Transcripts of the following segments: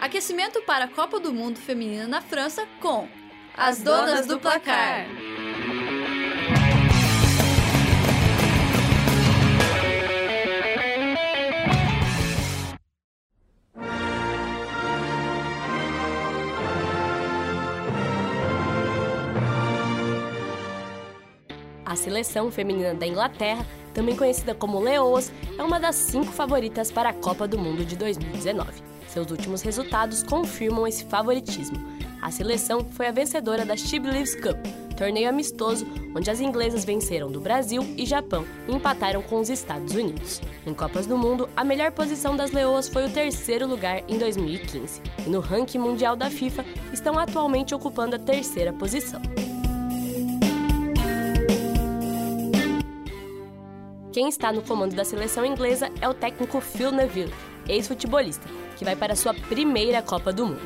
Aquecimento para a Copa do Mundo Feminina na França com As Donas do Placar. A seleção feminina da Inglaterra, também conhecida como Leoas, é uma das cinco favoritas para a Copa do Mundo de 2019. Seus últimos resultados confirmam esse favoritismo. A seleção foi a vencedora da She Believes Cup, torneio amistoso onde as inglesas venceram do Brasil e Japão e empataram com os Estados Unidos. Em Copas do Mundo, a melhor posição das leoas foi o terceiro lugar em 2015, e no ranking mundial da FIFA estão atualmente ocupando a terceira posição. Quem está no comando da seleção inglesa é o técnico Phil Neville, ex-futebolista, que vai para sua primeira Copa do Mundo.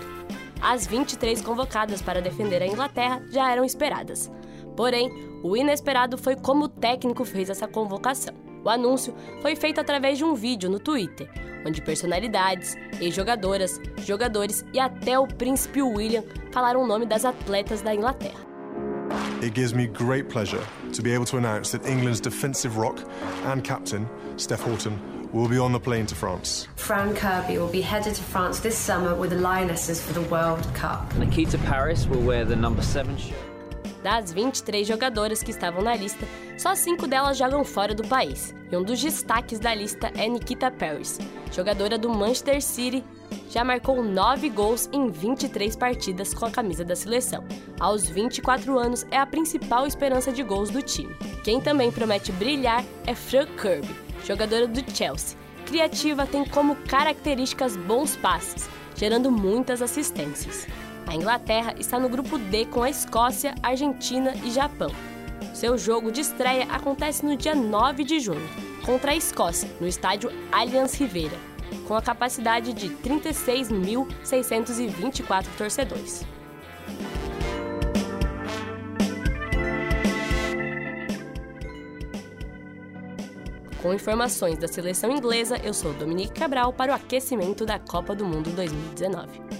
As 23 convocadas para defender a Inglaterra já eram esperadas. Porém, o inesperado foi como o técnico fez essa convocação. O anúncio foi feito através de um vídeo no Twitter, onde personalidades, ex-jogadoras, jogadores e até o príncipe William falaram o nome das atletas da Inglaterra. It gives me great pleasure to be able to announce that England's defensive rock and captain, Steph Houghton, will be on the plane to France. Fran Kirby will be headed to France this summer with the Lionesses for the World Cup. Nikita Paris will wear the number 7 shirt. Das 23 jogadoras que estavam na lista, só cinco delas jogam fora do país. E um dos destaques da lista é Nikita Paris, jogadora do Manchester City, já marcou 9 gols em 23 partidas com a camisa da seleção. Aos 24 anos, é a principal esperança de gols do time. Quem também promete brilhar é Fran Kirby, jogadora do Chelsea. Criativa tem como características bons passes, gerando muitas assistências. A Inglaterra está no grupo D com a Escócia, Argentina e Japão. Seu jogo de estreia acontece no dia 9 de junho, contra a Escócia, no estádio Allianz Ribeira, com a capacidade de 36.624 torcedores. Com informações da seleção inglesa, eu sou Dominique Cabral para o aquecimento da Copa do Mundo 2019.